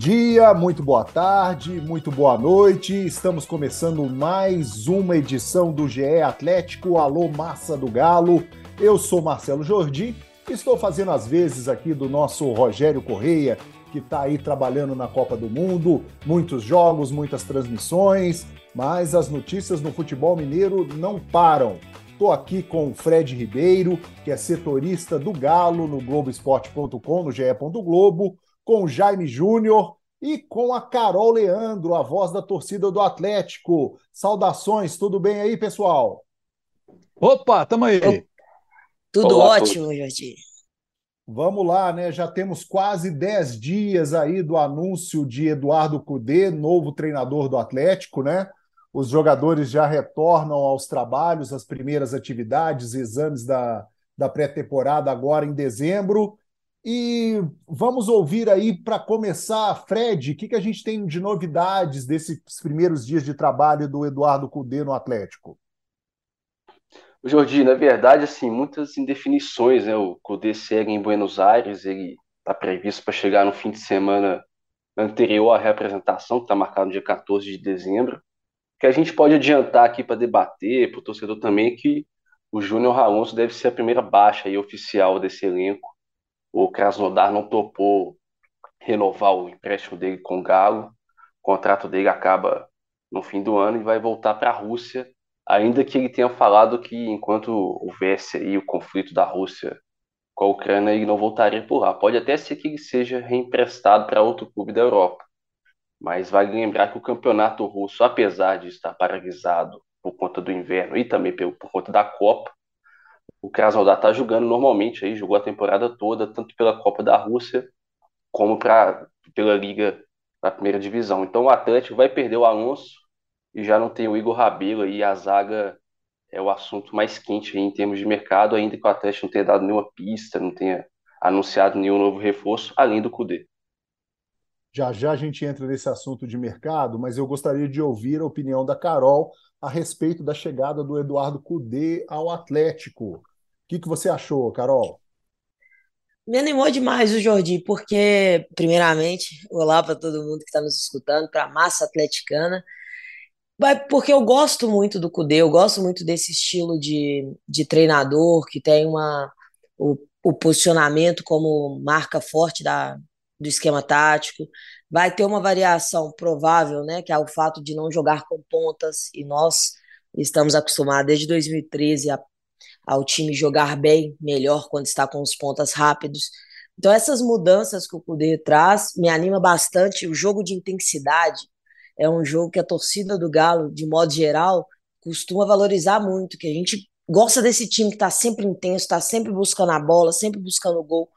Dia, muito boa tarde, muito boa noite. Estamos começando mais uma edição do GE Atlético Alô Massa do Galo. Eu sou Marcelo Jordi, estou fazendo as vezes aqui do nosso Rogério Correia, que está aí trabalhando na Copa do Mundo, muitos jogos, muitas transmissões, mas as notícias no futebol mineiro não param. Estou aqui com o Fred Ribeiro, que é setorista do Galo no Globoesporte.com, no GE. Globo, com o Jaime Júnior e com a Carol Leandro, a voz da torcida do Atlético. Saudações, tudo bem aí, pessoal? Opa, tamo aí. Tudo Olá, ótimo, Jordi. Vamos lá, né? Já temos quase 10 dias aí do anúncio de Eduardo Cudê, novo treinador do Atlético, né? Os jogadores já retornam aos trabalhos, às primeiras atividades, exames da, da pré-temporada agora em dezembro. E vamos ouvir aí para começar, Fred, o que, que a gente tem de novidades desses primeiros dias de trabalho do Eduardo Cudê no Atlético? Jordi, na verdade, assim, muitas indefinições, né? O Cudê segue em Buenos Aires, ele está previsto para chegar no fim de semana anterior à representação, que está marcado no dia 14 de dezembro. Que a gente pode adiantar aqui para debater, para o torcedor também, é que o Júnior Alonso deve ser a primeira baixa aí, oficial desse elenco o Krasnodar não topou renovar o empréstimo dele com o Galo. O contrato dele acaba no fim do ano e vai voltar para a Rússia, ainda que ele tenha falado que enquanto houvesse aí o conflito da Rússia com a Ucrânia, ele não voltaria por lá. Pode até ser que ele seja reemprestado para outro clube da Europa. Mas vale lembrar que o campeonato russo, apesar de estar paralisado por conta do inverno e também por, por conta da Copa, o Krasnodar está jogando normalmente, aí jogou a temporada toda, tanto pela Copa da Rússia como pra, pela Liga da Primeira Divisão. Então o Atlético vai perder o Alonso e já não tem o Igor Rabelo aí, a zaga é o assunto mais quente em termos de mercado, ainda que o Atlético não tenha dado nenhuma pista, não tenha anunciado nenhum novo reforço, além do Cudê. Já já a gente entra nesse assunto de mercado, mas eu gostaria de ouvir a opinião da Carol a respeito da chegada do Eduardo Cudê ao Atlético que, que você achou, Carol? Me animou demais o Jordi, porque, primeiramente, olá para todo mundo que está nos escutando, para a massa atleticana, porque eu gosto muito do Cudê, eu gosto muito desse estilo de, de treinador que tem uma, o, o posicionamento como marca forte da, do esquema tático. Vai ter uma variação provável, né, que é o fato de não jogar com pontas, e nós estamos acostumados desde 2013 a ao time jogar bem, melhor quando está com os pontas rápidos. Então essas mudanças que o Cudê traz me anima bastante. O jogo de intensidade é um jogo que a torcida do Galo, de modo geral, costuma valorizar muito, que a gente gosta desse time que está sempre intenso, está sempre buscando a bola, sempre buscando o gol.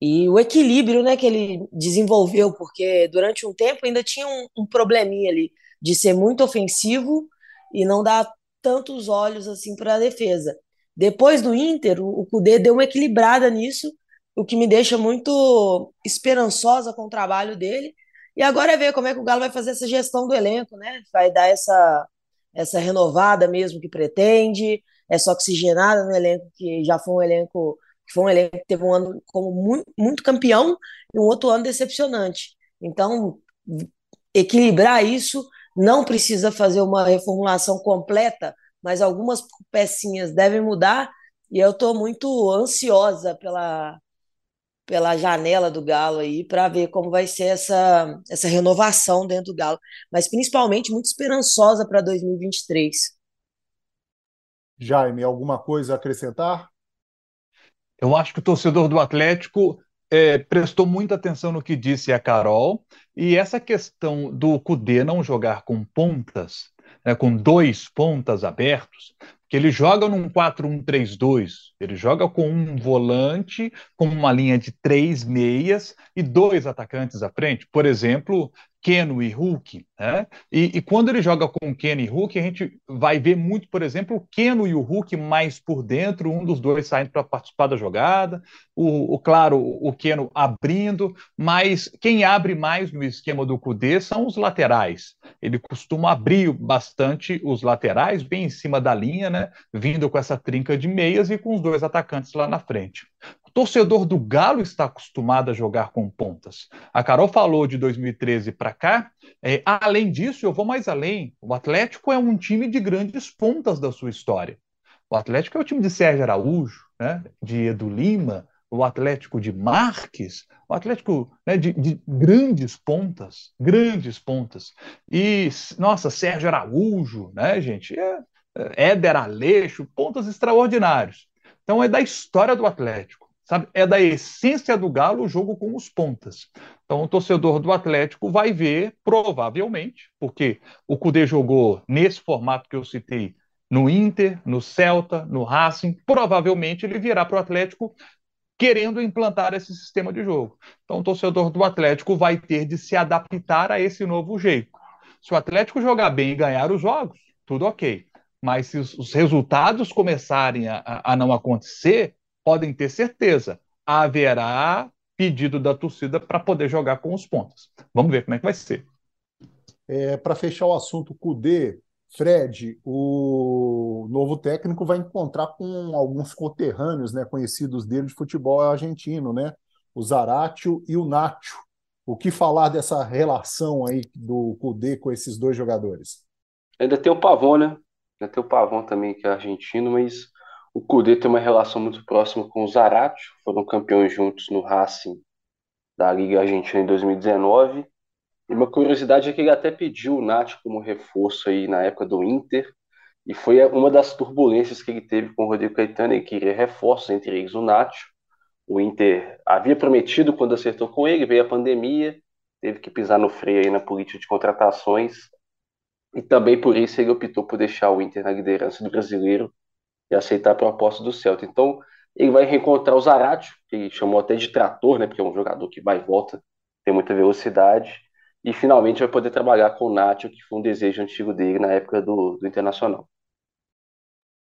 E o equilíbrio né, que ele desenvolveu, porque durante um tempo ainda tinha um, um probleminha ali de ser muito ofensivo e não dar tantos olhos assim para a defesa. Depois do Inter, o Cudê deu uma equilibrada nisso, o que me deixa muito esperançosa com o trabalho dele. E agora é ver como é que o Galo vai fazer essa gestão do elenco, né? Vai dar essa, essa renovada mesmo que pretende, essa oxigenada no elenco que já foi um elenco que foi um elenco que teve um ano como muito, muito campeão e um outro ano decepcionante. Então, equilibrar isso não precisa fazer uma reformulação completa, mas algumas pecinhas devem mudar e eu estou muito ansiosa pela, pela janela do Galo aí para ver como vai ser essa, essa renovação dentro do Galo, mas principalmente muito esperançosa para 2023. Jaime, alguma coisa a acrescentar? Eu acho que o torcedor do Atlético é, prestou muita atenção no que disse a Carol, e essa questão do Cudê não jogar com pontas né, com dois pontas abertos, que ele joga num 4-1-3-2, ele joga com um volante, com uma linha de três meias e dois atacantes à frente. Por exemplo, Keno e Hulk, né? E, e, quando ele joga com Keno e Hulk, a gente vai ver muito, por exemplo, o Keno e o Hulk mais por dentro, um dos dois saindo para participar da jogada, o, o, claro, o Keno abrindo, mas quem abre mais no esquema do Cudê são os laterais. Ele costuma abrir bastante os laterais, bem em cima da linha, né? Vindo com essa trinca de meias e com os dois atacantes lá na frente. O torcedor do Galo está acostumado a jogar com pontas. A Carol falou de 2013 para cá. É, além disso, eu vou mais além. O Atlético é um time de grandes pontas da sua história. O Atlético é o time de Sérgio Araújo, né, de Edu Lima, o Atlético de Marques, o Atlético né, de, de, grandes pontas, grandes pontas. E, nossa, Sérgio Araújo, né, gente? É, é, Éder Aleixo, pontas extraordinários. Então é da história do Atlético, sabe? É da essência do Galo o jogo com os pontas. Então o torcedor do Atlético vai ver, provavelmente, porque o Cudê jogou nesse formato que eu citei no Inter, no Celta, no Racing, provavelmente ele virá para o Atlético querendo implantar esse sistema de jogo. Então, o torcedor do Atlético vai ter de se adaptar a esse novo jeito. Se o Atlético jogar bem e ganhar os jogos, tudo ok. Mas se os, resultados começarem a, a não acontecer, podem ter certeza, haverá pedido da torcida para poder jogar com os pontos. Vamos ver como é que vai ser. É, para fechar o assunto Cudê, Fred, o novo técnico vai encontrar com alguns conterrâneos, né, conhecidos dele de futebol argentino, né? O Zaratio e o Nacho. O que falar dessa relação aí do Cudê com esses dois jogadores? Ainda tem o Pavon, né? Ainda tem o Pavon também, que é argentino, mas o Cudê tem uma relação muito próxima com o Zaratio. Foram campeões juntos no Racing da Liga Argentina em 2019 e uma curiosidade é que ele até pediu o Nath como reforço aí na época do Inter, e foi uma das turbulências que ele teve com o Rodrigo Caetano, ele queria reforços, entre eles o Nath. O Inter havia prometido quando acertou com ele, veio a pandemia, teve que pisar no freio aí na política de contratações, e também por isso ele optou por deixar o Inter na liderança do brasileiro e aceitar a proposta do Celta. Então, ele vai reencontrar o Zaratio, que chamou até de trator, né, porque é um jogador que vai e volta, tem muita velocidade, e finalmente vai poder trabalhar com o Nacho, que foi um desejo antigo dele na época do, do Internacional.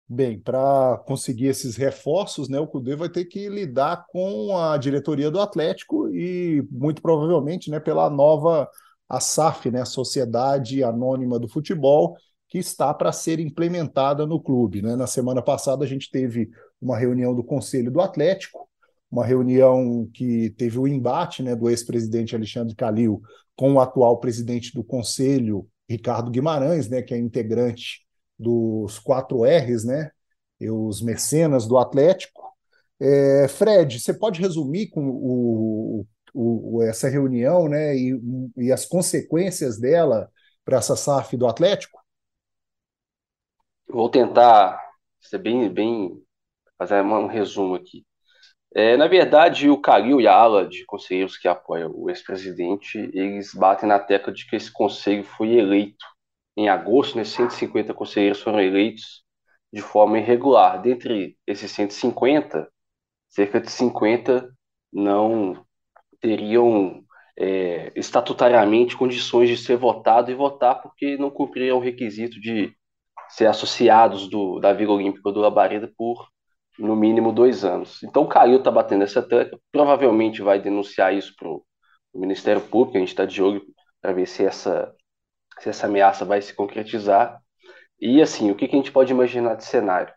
Bem, para conseguir esses reforços, né, o Cudê vai ter que lidar com a diretoria do Atlético e muito provavelmente, né, pela nova a SAF, né, Sociedade Anônima do Futebol, que está para ser implementada no clube, né? Na semana passada a gente teve uma reunião do Conselho do Atlético, uma reunião que teve o embate, né, do ex-presidente Alexandre Calil com o atual presidente do Conselho, Ricardo Guimarães, né, que é integrante dos quatro R's, né, os mecenas do Atlético. É, Fred, você pode resumir com o, o, essa reunião né, e, e as consequências dela para essa SAF do Atlético? Vou tentar ser bem, bem fazer um resumo aqui. É, na verdade, o Calil e a ala de conselheiros que apoiam o ex-presidente, eles batem na tecla de que esse conselho foi eleito em agosto, né, 150 conselheiros foram eleitos de forma irregular. Dentre esses 150, cerca de 50 não teriam é, estatutariamente condições de ser votado e votar porque não cumpriam o requisito de ser associados do, da Vila Olímpica do Labareda por no mínimo dois anos. Então o Calil está batendo essa tecla, provavelmente vai denunciar isso para o Ministério Público, a gente está de olho para ver se essa, se essa ameaça vai se concretizar. E assim, o que, que a gente pode imaginar de cenário?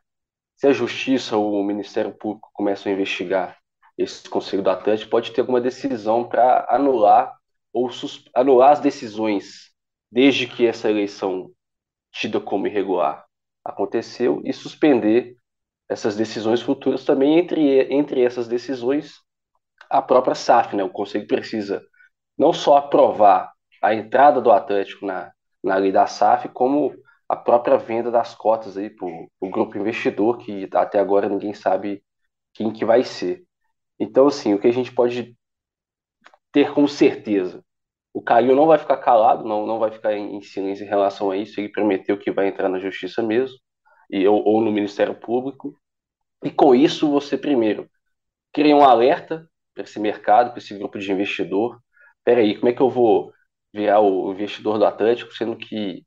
Se a Justiça ou o Ministério Público começam a investigar esse Conselho do Atlântico, pode ter alguma decisão para anular ou anular as decisões desde que essa eleição tida como irregular aconteceu e suspender essas decisões futuras também entre, entre essas decisões a própria SAF, né? O Conselho precisa não só aprovar a entrada do Atlético na, na lei da SAF, como a própria venda das cotas aí para o grupo investidor, que até agora ninguém sabe quem que vai ser. Então, assim, o que a gente pode ter com certeza, o Caio não vai ficar calado, não, não vai ficar em, em silêncio em relação a isso, ele prometeu que vai entrar na justiça mesmo, e, ou, ou no Ministério Público. E com isso, você, primeiro, cria um alerta para esse mercado, para esse grupo de investidor. Espera aí, como é que eu vou virar o investidor do Atlântico, sendo que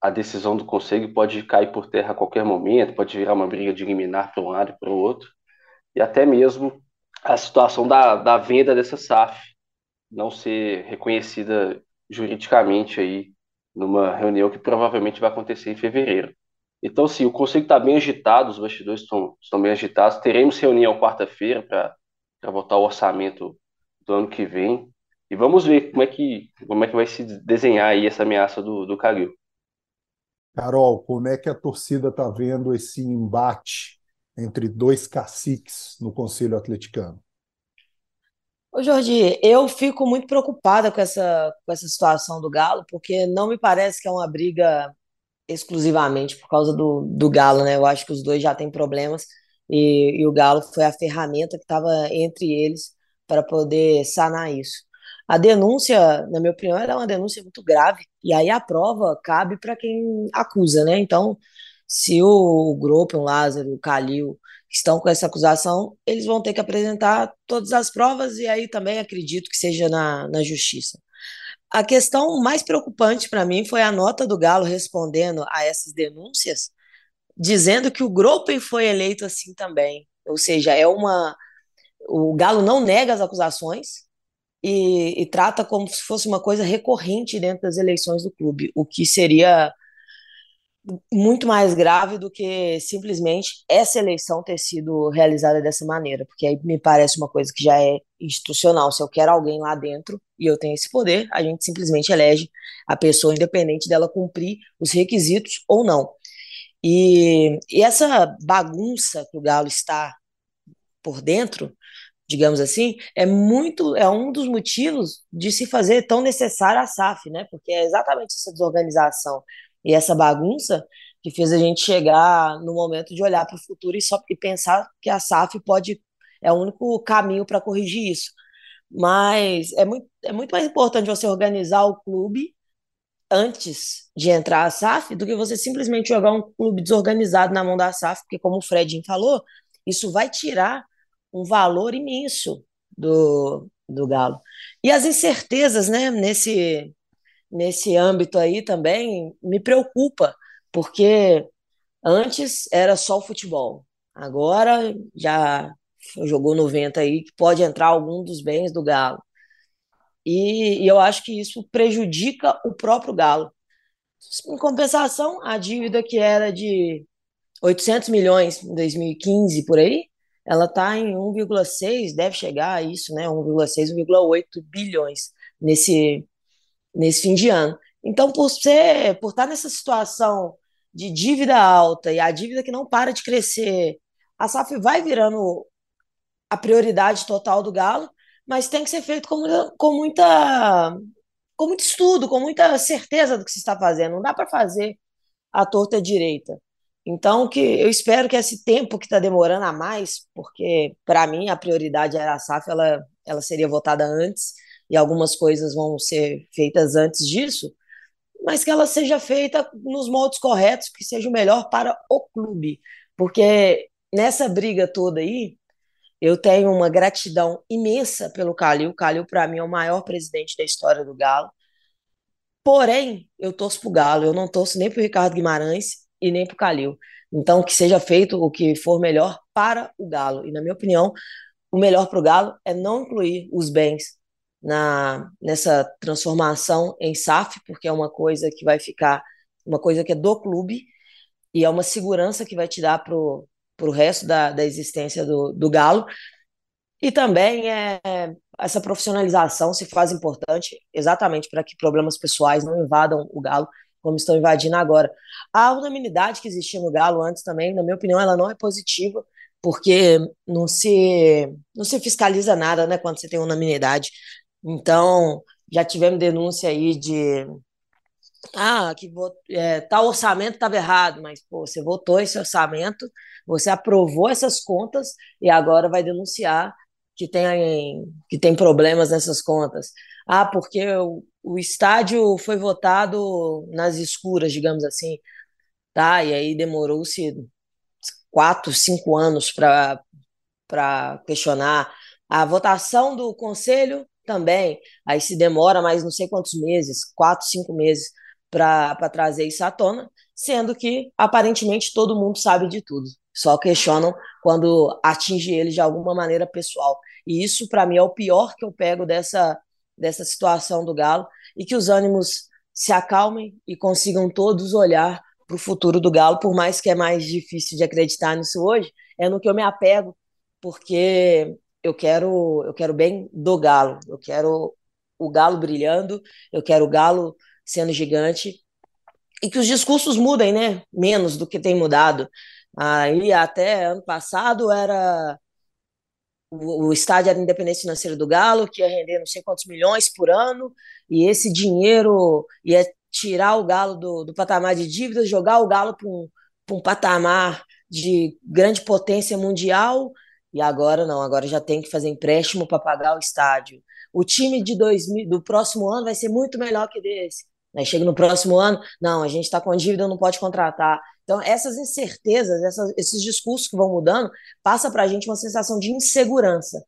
a decisão do conselho pode cair por terra a qualquer momento, pode virar uma briga de liminar para um lado e para o outro, e até mesmo a situação da, da venda dessa SAF não ser reconhecida juridicamente aí numa reunião que provavelmente vai acontecer em fevereiro. Então, sim, o conselho está bem agitado, os bastidores estão, estão bem agitados. Teremos reunião quarta-feira para votar o orçamento do ano que vem. E vamos ver como é que, como é que vai se desenhar aí essa ameaça do, do Calil. Carol, como é que a torcida está vendo esse embate entre dois caciques no Conselho Atleticano? Ô Jordi, eu fico muito preocupada com essa, com essa situação do Galo, porque não me parece que é uma briga exclusivamente por causa do, do Galo, né? Eu acho que os dois já têm problemas e, e o Galo foi a ferramenta que estava entre eles para poder sanar isso. A denúncia, na minha opinião, era uma denúncia muito grave, e aí a prova cabe para quem acusa, né? Então, se o Grupo, o Lázaro, o Calil estão com essa acusação, eles vão ter que apresentar todas as provas, e aí também acredito que seja na, na justiça. A questão mais preocupante para mim foi a nota do Galo respondendo a essas denúncias, dizendo que o Gropen foi eleito assim também. Ou seja, é uma. O Galo não nega as acusações e, e trata como se fosse uma coisa recorrente dentro das eleições do clube, o que seria muito mais grave do que simplesmente essa eleição ter sido realizada dessa maneira, porque aí me parece uma coisa que já é institucional. Se eu quero alguém lá dentro e eu tenho esse poder, a gente simplesmente elege a pessoa independente dela cumprir os requisitos ou não. E, e essa bagunça que o Galo está por dentro, digamos assim, é muito é um dos motivos de se fazer tão necessária a SAF, né? Porque é exatamente essa desorganização e essa bagunça que fez a gente chegar no momento de olhar para o futuro e só e pensar que a SAF pode é o único caminho para corrigir isso. Mas é muito, é muito mais importante você organizar o clube antes de entrar a SAF do que você simplesmente jogar um clube desorganizado na mão da SAF, porque como o Fredinho falou, isso vai tirar um valor imenso do, do Galo. E as incertezas, né, nesse, nesse âmbito aí também me preocupa, porque antes era só o futebol. Agora já jogou 90 aí, que pode entrar algum dos bens do Galo. E, e eu acho que isso prejudica o próprio Galo. Em compensação, a dívida que era de 800 milhões em 2015 por aí, ela está em 1,6, deve chegar a isso, né? 1,6, 1,8 bilhões nesse, nesse fim de ano. Então, por ser, por estar nessa situação de dívida alta e a dívida que não para de crescer, a SAF vai virando a prioridade total do Galo mas tem que ser feito com, com muita com muito estudo, com muita certeza do que se está fazendo. Não dá para fazer a torta direita. Então, que eu espero que esse tempo que está demorando a mais, porque para mim a prioridade era a SAF, ela, ela seria votada antes e algumas coisas vão ser feitas antes disso, mas que ela seja feita nos moldes corretos, que seja o melhor para o clube, porque nessa briga toda aí, eu tenho uma gratidão imensa pelo Calil. O Calil, para mim, é o maior presidente da história do Galo. Porém, eu torço pro Galo. Eu não torço nem pro Ricardo Guimarães e nem pro Calil. Então, que seja feito o que for melhor para o Galo. E, na minha opinião, o melhor para o Galo é não incluir os bens na, nessa transformação em SAF, porque é uma coisa que vai ficar, uma coisa que é do clube, e é uma segurança que vai te dar para o resto da, da existência do, do Galo. E também é, essa profissionalização se faz importante exatamente para que problemas pessoais não invadam o Galo como estão invadindo agora. A unanimidade que existia no Galo antes também, na minha opinião, ela não é positiva, porque não se, não se fiscaliza nada né, quando você tem unanimidade. Então, já tivemos denúncia aí de ah, que é, tal orçamento estava errado, mas pô, você votou esse orçamento, você aprovou essas contas e agora vai denunciar que tem, que tem problemas nessas contas. Ah, porque o, o estádio foi votado nas escuras, digamos assim, tá? E aí demorou-se quatro, cinco anos para questionar. A votação do conselho também, aí se demora mais não sei quantos meses, quatro, cinco meses para trazer isso à tona, sendo que aparentemente todo mundo sabe de tudo. Só questionam quando atinge eles de alguma maneira pessoal. E isso, para mim, é o pior que eu pego dessa, dessa situação do Galo e que os ânimos se acalmem e consigam todos olhar para o futuro do Galo, por mais que é mais difícil de acreditar nisso hoje, é no que eu me apego, porque eu quero, eu quero bem do Galo. Eu quero o Galo brilhando, eu quero o Galo sendo gigante e que os discursos mudem, né? Menos do que tem mudado. Aí até ano passado era o, estádio era independência financeira do Galo, que ia render não sei quantos milhões por ano, e esse dinheiro ia tirar o Galo do, do patamar de dívidas, jogar o Galo para um, um patamar de grande potência mundial, e agora não, agora já tem que fazer empréstimo para pagar o estádio. O time de 2000, do próximo ano vai ser muito melhor que desse. Aí chega no próximo ano, não, a gente está com dívida, não pode contratar. Então, essas incertezas, essas, esses discursos que vão mudando, passa para a gente uma sensação de insegurança.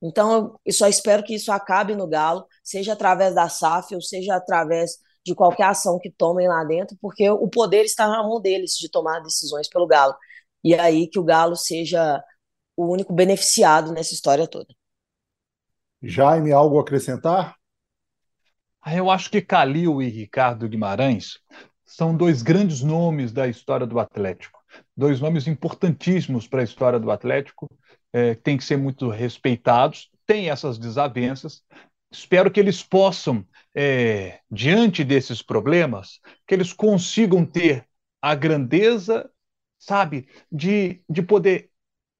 Então, eu só espero que isso acabe no Galo, seja através da SAF ou seja através de qualquer ação que tomem lá dentro, porque o poder está na mão deles de tomar decisões pelo Galo. E aí que o Galo seja o único beneficiado nessa história toda. Jaime, algo a acrescentar? Ah, eu acho que Calil e Ricardo Guimarães são dois grandes nomes da história do Atlético, dois nomes importantíssimos para a história do Atlético, é, têm que ser muito respeitados, têm essas desavenças. Espero que eles possam, é, diante desses problemas, que eles consigam ter a grandeza, sabe, de, de poder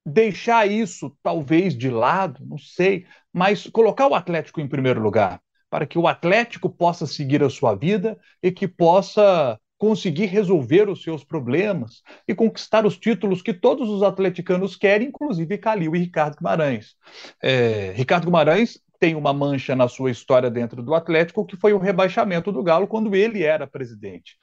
deixar isso talvez de lado, não sei, mas colocar o Atlético em primeiro lugar, para que o Atlético possa seguir a sua vida e que possa conseguir resolver os seus problemas e conquistar os títulos que todos os atleticanos querem, inclusive Calil e Ricardo Guimarães. É, Ricardo Guimarães tem uma mancha na sua história dentro do Atlético, que foi o rebaixamento do Galo quando ele era presidente.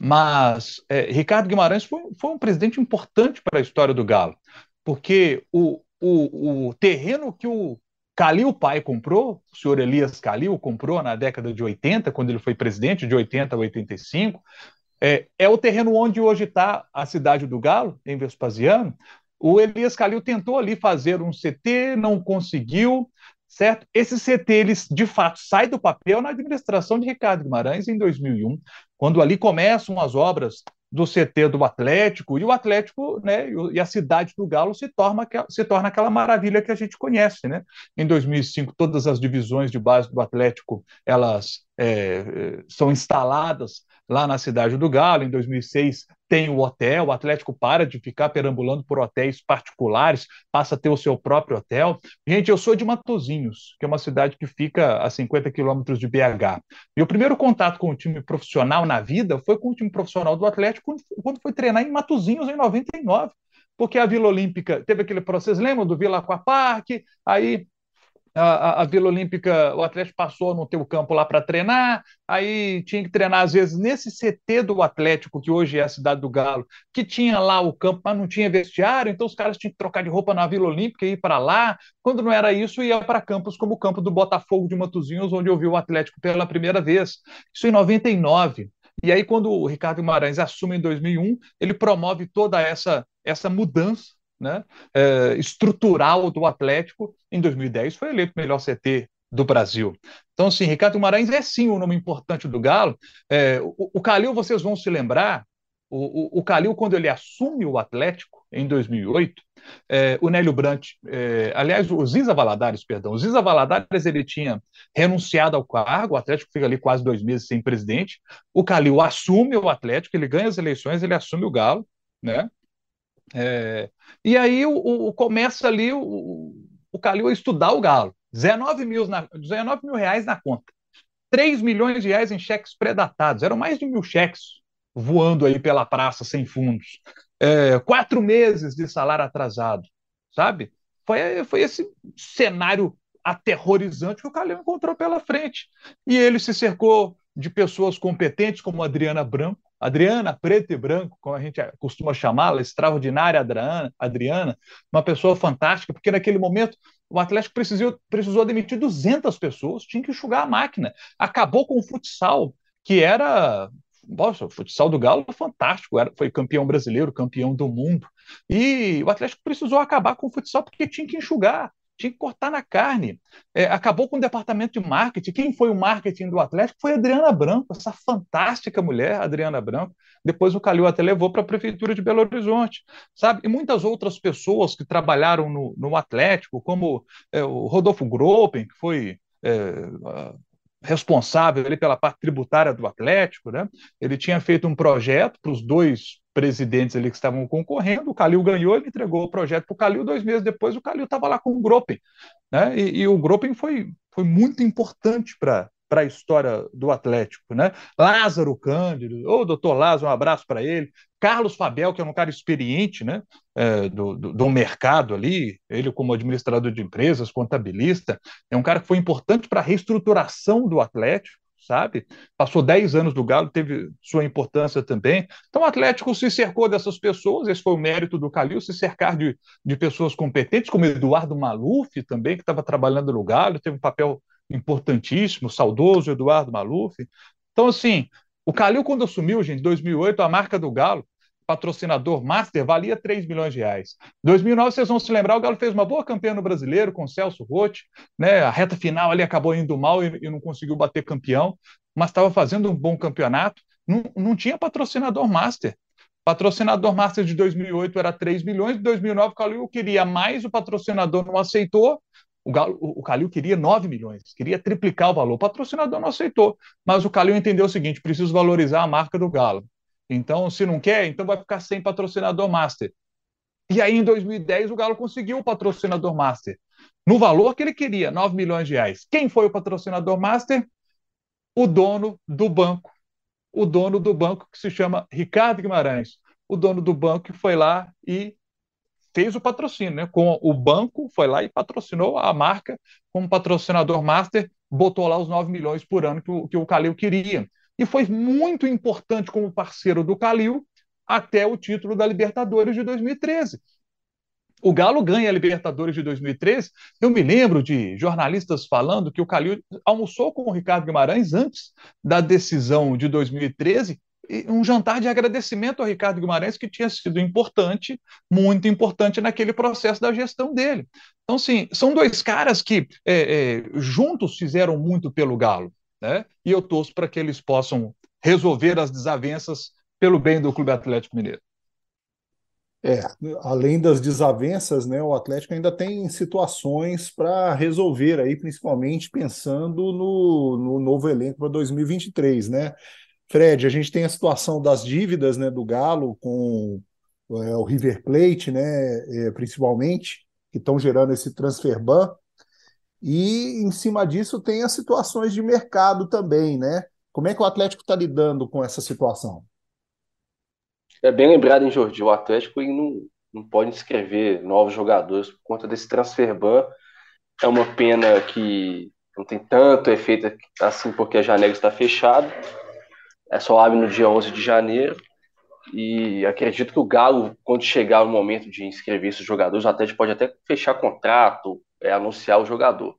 Mas é, Ricardo Guimarães foi, foi um presidente importante para a história do Galo porque o, o, o terreno que o Calil pai comprou, o senhor Elias Calil comprou na década de 80, quando ele foi presidente, de 80 a 85, é, é o terreno onde hoje está a cidade do Galo, em Vespasiano. O Elias Calil tentou ali fazer um CT, não conseguiu, certo? Esse CT, ele, de fato, sai do papel na administração de Ricardo Guimarães em 2001, quando ali começam as obras do CT do Atlético, e o Atlético né, e a cidade do Galo se torna, se torna aquela maravilha que a gente conhece. Né? Em 2005, todas as divisões de base do Atlético elas é, são instaladas lá na cidade do Galo. Em 2006, tem o hotel, o Atlético para de ficar perambulando por hotéis particulares, passa a ter o seu próprio hotel. Gente, eu sou de Matozinhos, que é uma cidade que fica a 50 quilômetros de BH. E o primeiro contato com o time profissional na vida foi com o time profissional do Atlético quando foi treinar em Matozinhos em 99 porque a Vila Olímpica teve aquele processo, lembra do Vila Aquapark? Aí a, a, Vila Olímpica, o Atlético passou a não ter o campo lá para treinar, aí tinha que treinar, às vezes, nesse CT do Atlético, que hoje é a cidade do Galo, que tinha lá o campo, mas não tinha vestiário, então os caras tinham que trocar de roupa na Vila Olímpica e ir para lá. Quando não era isso, ia para campos como o campo do Botafogo de Matozinhos, onde eu vi o Atlético pela primeira vez. Isso em 99. E aí, quando o Ricardo Guimarães assume em 2001, ele promove toda essa, essa mudança né, é, estrutural do Atlético, em 2010 foi eleito melhor CT do Brasil. Então, assim, Ricardo Guimarães é sim um nome importante do Galo. É, o, o Calil, vocês vão se lembrar, o, o, o Calil, quando ele assume o Atlético, em 2008, é, o Nélio Brant, é, aliás, o Ziza Valadares, perdão, o Ziza Valadares, ele tinha renunciado ao cargo, o Atlético fica ali quase dois meses sem presidente, o Calil assume o Atlético, ele ganha as eleições, ele assume o Galo, né? É, e aí o, o, começa ali o, o Calil a estudar o Galo. 19 mil, na, 19 mil reais na conta. 3 milhões de reais em cheques predatados. Eram mais de mil cheques voando aí pela praça sem fundos. É, quatro meses de salário atrasado, sabe? Foi, foi esse cenário aterrorizante que o Calil encontrou pela frente. E ele se cercou de pessoas competentes como Adriana Branco, Adriana, preto e branco, como a gente costuma chamá-la, extraordinária Adriana, Adriana, uma pessoa fantástica, porque naquele momento o Atlético precisou, precisou demitir 200 pessoas, tinha que enxugar a máquina. Acabou com o futsal, que era. Nossa, o futsal do Galo fantástico, era, foi campeão brasileiro, campeão do mundo. E o Atlético precisou acabar com o futsal porque tinha que enxugar. Tinha que cortar na carne. É, acabou com o departamento de marketing. Quem foi o marketing do Atlético foi a Adriana Branco, essa fantástica mulher, Adriana Branco. Depois o Calil até levou para a prefeitura de Belo Horizonte, sabe? E muitas outras pessoas que trabalharam no, no Atlético, como é, o Rodolfo Gropen, que foi é, responsável ali pela parte tributária do Atlético, né? Ele tinha feito um projeto para os dois presidentes ali que estavam concorrendo, o Calil ganhou, ele entregou o projeto para o Calil, dois meses depois o Calil estava lá com o Gropen, né? E, e o Gropen foi, foi muito importante para para a história do Atlético, né? Lázaro Cândido, oh, doutor Lázaro, um abraço para ele. Carlos Fabel, que é um cara experiente, né? É, do, do, do, mercado ali, ele como administrador de empresas, contabilista, é um cara que foi importante para a reestruturação do Atlético, sabe? Passou 10 anos do Galo, teve sua importância também. Então o Atlético se cercou dessas pessoas, esse foi o mérito do Calil, se cercar de, de pessoas competentes, como Eduardo Maluf também, que estava trabalhando no Galo, teve um papel importantíssimo, saudoso Eduardo Maluf. Então, assim, o Calil, quando assumiu, gente, em 2008, a marca do Galo, patrocinador master, valia 3 milhões de reais. Em 2009, vocês vão se lembrar, o Galo fez uma boa campanha no Brasileiro com o Celso Rotti, né? A reta final ali acabou indo mal e, e não conseguiu bater campeão, mas estava fazendo um bom campeonato. Não, não tinha patrocinador master. Patrocinador master de 2008 era 3 milhões, de 2009 o Calil queria mais, o patrocinador não aceitou, o, Galo, o Calil queria 9 milhões, queria triplicar o valor. O patrocinador não aceitou, mas o Calil entendeu o seguinte: preciso valorizar a marca do Galo. Então, se não quer, então vai ficar sem patrocinador master. E aí, em 2010, o Galo conseguiu o patrocinador master. No valor que ele queria, 9 milhões de reais. Quem foi o patrocinador master? O dono do banco. O dono do banco que se chama Ricardo Guimarães. O dono do banco que foi lá e fez o patrocínio, né? Com o banco, foi lá e patrocinou a marca como patrocinador master, botou lá os 9 milhões por ano que o, que o Calil queria. E foi muito importante como parceiro do Calil até o título da Libertadores de 2013. O Galo ganha a Libertadores de 2013. Eu me lembro de jornalistas falando que o Calil almoçou com o Ricardo Guimarães antes da decisão de 2013 um jantar de agradecimento ao Ricardo Guimarães, que tinha sido importante, muito importante naquele processo da gestão dele. Então, sim, são dois caras que é, é, juntos fizeram muito pelo Galo, né? E eu torço para que eles possam resolver as desavenças pelo bem do Clube Atlético Mineiro. É, além das desavenças, né, o Atlético ainda tem situações para resolver aí, principalmente pensando no, no novo elenco para 2023, né? Fred, a gente tem a situação das dívidas né, do Galo com é, o River Plate, né, é, principalmente, que estão gerando esse transfer ban. E em cima disso tem as situações de mercado também, né? Como é que o Atlético está lidando com essa situação? É bem lembrado, hein, Jordi? O Atlético não, não pode inscrever novos jogadores por conta desse transfer ban. É uma pena que não tem tanto efeito assim porque a janela está fechada é só abre no dia 11 de janeiro. E acredito que o Galo, quando chegar o momento de inscrever esses jogadores, Atlético pode até fechar contrato, é, anunciar o jogador.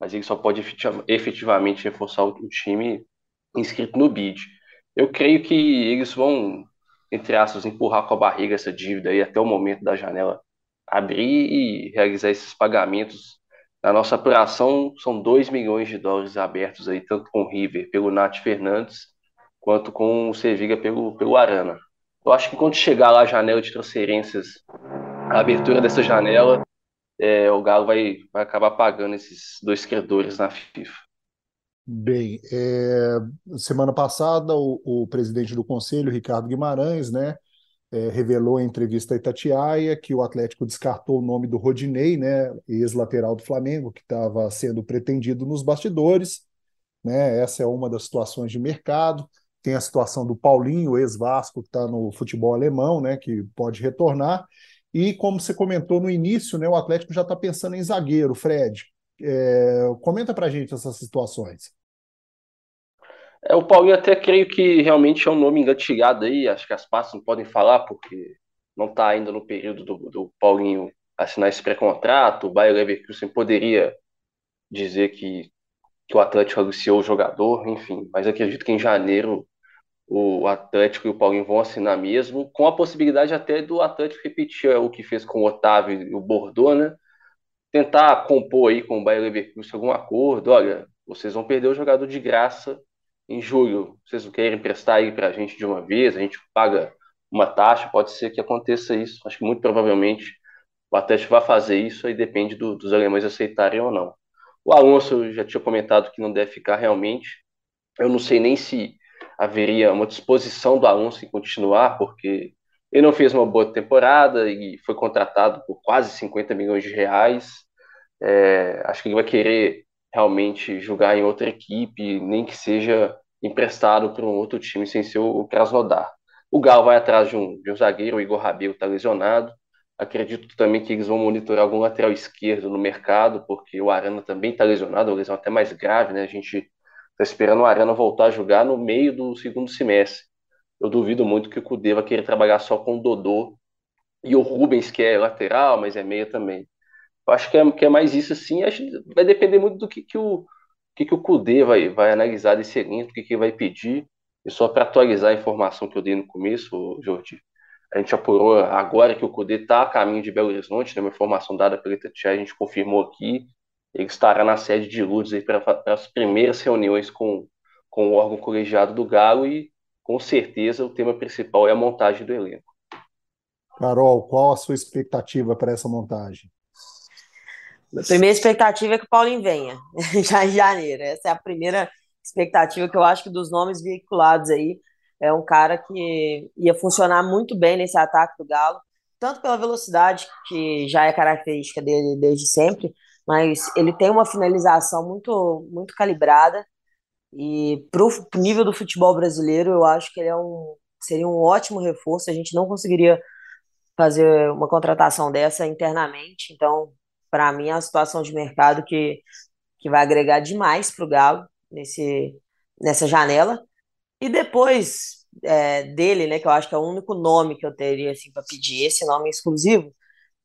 Mas ele só pode efetivamente reforçar o time inscrito no BID. Eu creio que eles vão, entre aspas, empurrar com a barriga essa dívida aí até o momento da janela abrir e realizar esses pagamentos. Na nossa apuração, são 2 milhões de dólares abertos aí, tanto com o River pelo Nath Fernandes quanto com o Seviga pelo, pelo Arana. Eu acho que quando chegar lá a janela de transferências, a abertura dessa janela, é, o Galo vai, vai acabar pagando esses dois credores na FIFA. Bem, é, semana passada o, o, presidente do conselho, Ricardo Guimarães, né, é, revelou em entrevista a Itatiaia que o Atlético descartou o nome do Rodinei, né, ex-lateral do Flamengo, que estava sendo pretendido nos bastidores. Né, essa é uma das situações de mercado tem a situação do Paulinho, ex-Vasco, que está no futebol alemão, né, que pode retornar. E como você comentou no início, né, o Atlético já está pensando em zagueiro, Fred. É, comenta para a gente essas situações. É, o Paulinho até creio que realmente é um nome engatilhado aí, acho que as partes não podem falar, porque não está ainda no período do, do Paulinho assinar esse pré-contrato, o Bayer Leverkusen poderia dizer que, que o Atlético anunciou o jogador, enfim, mas acredito que em janeiro o Atlético e o Paulinho vão assinar mesmo, com a possibilidade até do Atlético repetir o que fez com o Otávio e o Bordeaux, né? tentar compor aí com o Bayer Leverkusen algum acordo. Olha, vocês vão perder o jogador de graça em julho. Vocês não querem emprestar aí para a gente de uma vez? A gente paga uma taxa. Pode ser que aconteça isso. Acho que muito provavelmente o Atlético vai fazer isso. Aí depende do, dos alemães aceitarem ou não. O Alonso já tinha comentado que não deve ficar realmente. Eu não sei nem se haveria uma disposição do Alonso em continuar, porque ele não fez uma boa temporada e foi contratado por quase 50 milhões de reais. É, acho que ele vai querer realmente jogar em outra equipe, nem que seja emprestado para um outro time sem ser o Krasnodar. O Galo vai atrás de um, de um zagueiro, o Igor Rabelo está lesionado. Acredito também que eles vão monitorar algum lateral esquerdo no mercado, porque o Arana também está lesionado, uma lesão até mais grave, né? A gente está esperando o Arana voltar a jogar no meio do segundo semestre eu duvido muito que o Cudê vai querer trabalhar só com o Dodô e o Rubens, que é lateral, mas é meia também. Eu acho que é, que é mais isso, assim. Acho vai depender muito do que, que o que, que o Cudê vai, vai analisar desse elenco, o que, que vai pedir. E só para atualizar a informação que eu dei no começo, Jordi, a gente apurou agora que o Cudê está a caminho de Belo Horizonte, né, uma informação dada pela Itatiaia, a gente confirmou aqui. Ele estará na sede de Lourdes para as primeiras reuniões com, com o órgão colegiado do Galo e com certeza o tema principal é a montagem do elenco. Carol, qual a sua expectativa para essa montagem? A primeira expectativa é que o Paulinho venha, já em janeiro. Essa é a primeira expectativa que eu acho que dos nomes veiculados aí. É um cara que ia funcionar muito bem nesse ataque do Galo, tanto pela velocidade, que já é característica dele desde sempre, mas ele tem uma finalização muito, muito calibrada e para o nível do futebol brasileiro, eu acho que ele é um, seria um ótimo reforço. A gente não conseguiria fazer uma contratação dessa internamente. Então, para mim, é uma situação de mercado que, que vai agregar demais para o Galo nesse, nessa janela. E depois é, dele, né, que eu acho que é o único nome que eu teria assim, para pedir, esse nome exclusivo,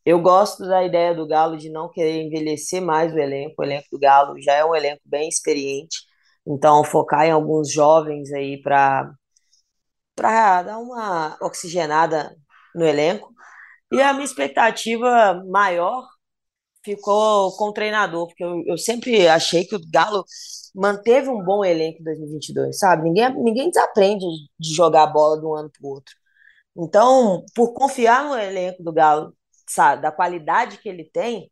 eu gosto da ideia do Galo de não querer envelhecer mais o elenco. O elenco do Galo já é um elenco bem experiente. Então, focar em alguns jovens aí para para dar uma oxigenada no elenco. E a minha expectativa maior ficou com o treinador, porque eu, eu sempre achei que o Galo manteve um bom elenco em 2022, sabe? Ninguém, ninguém desaprende de jogar bola de um ano para o outro. Então, por confiar no elenco do Galo, sabe, da qualidade que ele tem,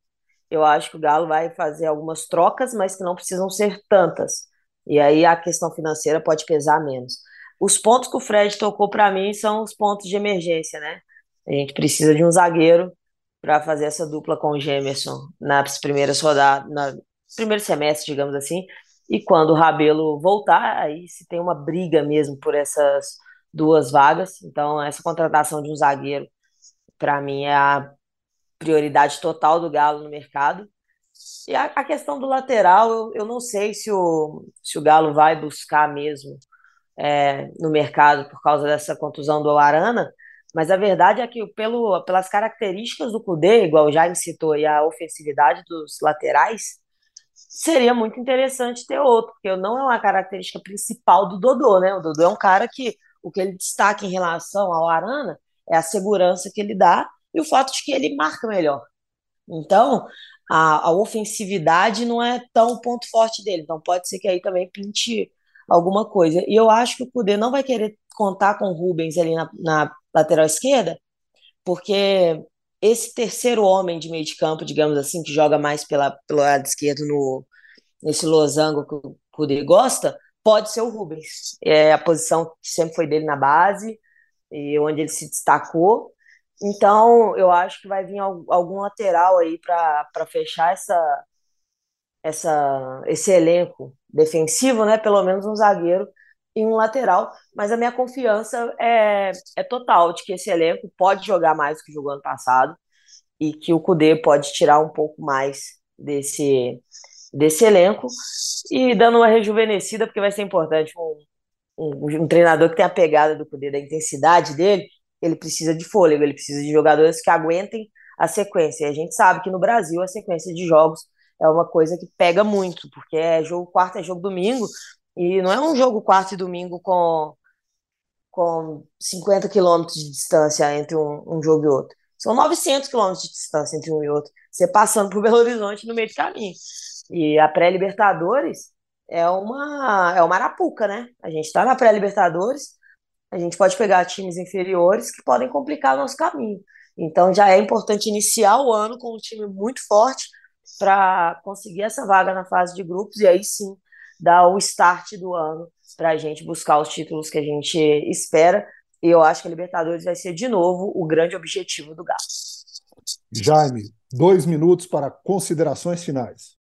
eu acho que o Galo vai fazer algumas trocas, mas que não precisam ser tantas. E aí a questão financeira pode pesar menos. Os pontos que o Fred tocou para mim são os pontos de emergência, né? A gente precisa de um zagueiro para fazer essa dupla com o Gemerson nas primeiras rodadas, no primeiro semestre, digamos assim. E quando o Rabelo voltar, aí se tem uma briga mesmo por essas duas vagas. Então, essa contratação de um zagueiro, para mim, é a prioridade total do Galo no mercado. E a, a questão do lateral, eu, eu não sei se o, se o Galo vai buscar mesmo é, no mercado por causa dessa contusão do Arana, mas a verdade é que pelo, pelas características do Cudê, igual o Jaime citou, e a ofensividade dos laterais, seria muito interessante ter outro, porque não é uma característica principal do Dodô, né? O Dodô é um cara que o que ele destaca em relação ao Arana é a segurança que ele dá e o fato de que ele marca melhor. Então, a, a ofensividade não é tão ponto forte dele. Então pode ser que aí também pinte alguma coisa. E eu acho que o Cudê não vai querer contar com o Rubens ali na, na lateral esquerda, porque esse terceiro homem de meio de campo, digamos assim, que joga mais pela, pelo lado esquerdo no, nesse losango que o Cudê gosta, pode ser o Rubens. É a posição que sempre foi dele na base, e onde ele se destacou. Então, eu acho que vai vir algum lateral aí para fechar essa, essa, esse elenco defensivo, né? Pelo menos um zagueiro e um lateral. Mas a minha confiança é, é total de que esse elenco pode jogar mais do que jogou ano passado e que o Cudê pode tirar um pouco mais desse, desse elenco e dando uma rejuvenescida, porque vai ser importante um, um, um treinador que tem a pegada do Cudê, da intensidade dele ele precisa de fôlego, ele precisa de jogadores que aguentem a sequência. E a gente sabe que no Brasil a sequência de jogos é uma coisa que pega muito, porque é jogo quarto, é jogo domingo, e não é um jogo quarto e domingo com, com 50 quilômetros de distância entre um, um jogo e outro. São 900 quilômetros de distância entre um e outro. você passando por Belo Horizonte no meio do caminho. E a pré-Libertadores é uma, é uma arapuca, né? A gente está na pré-Libertadores, a gente pode pegar times inferiores que podem complicar o nosso caminho. Então já é importante iniciar o ano com um time muito forte para conseguir essa vaga na fase de grupos e aí sim dar o start do ano para a gente buscar os títulos que a gente espera. E eu acho que a Libertadores vai ser de novo o grande objetivo do Galo. Jaime, dois minutos para considerações finais.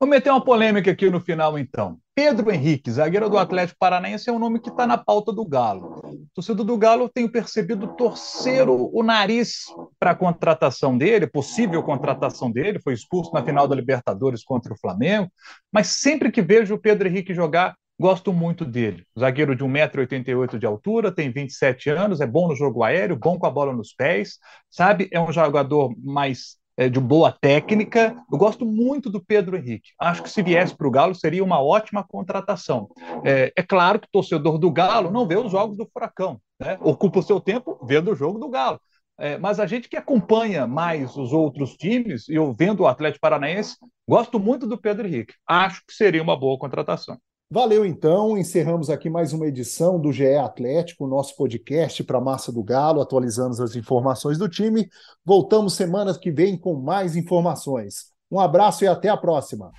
Vou meter uma polêmica aqui no final, então. Pedro Henrique, zagueiro do Atlético Paranaense, é um nome que está na pauta do Galo. O torcedor do Galo tenho percebido torcer o nariz para a contratação dele, possível contratação dele, foi expulso na final da Libertadores contra o Flamengo, mas sempre que vejo o Pedro Henrique jogar, gosto muito dele. Zagueiro de 1,88m de altura, tem 27 anos, é bom no jogo aéreo, bom com a bola nos pés, sabe? É um jogador mais é, de boa técnica. Eu gosto muito do Pedro Henrique. Acho que se viesse para o Galo seria uma ótima contratação. É, é, claro que o torcedor do Galo não vê os jogos do Furacão, né? ocupa o seu tempo vendo o jogo do Galo. É, mas a gente que acompanha mais os outros times, e eu vendo o Atlético Paranaense, gosto muito do Pedro Henrique. Acho que seria uma boa contratação. Valeu então, encerramos aqui mais uma edição do GE Atlético, nosso podcast para a Massa do Galo, atualizando as informações do time. Voltamos semana que vem com mais informações. Um abraço e até a próxima.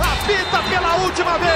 Apita pela última vez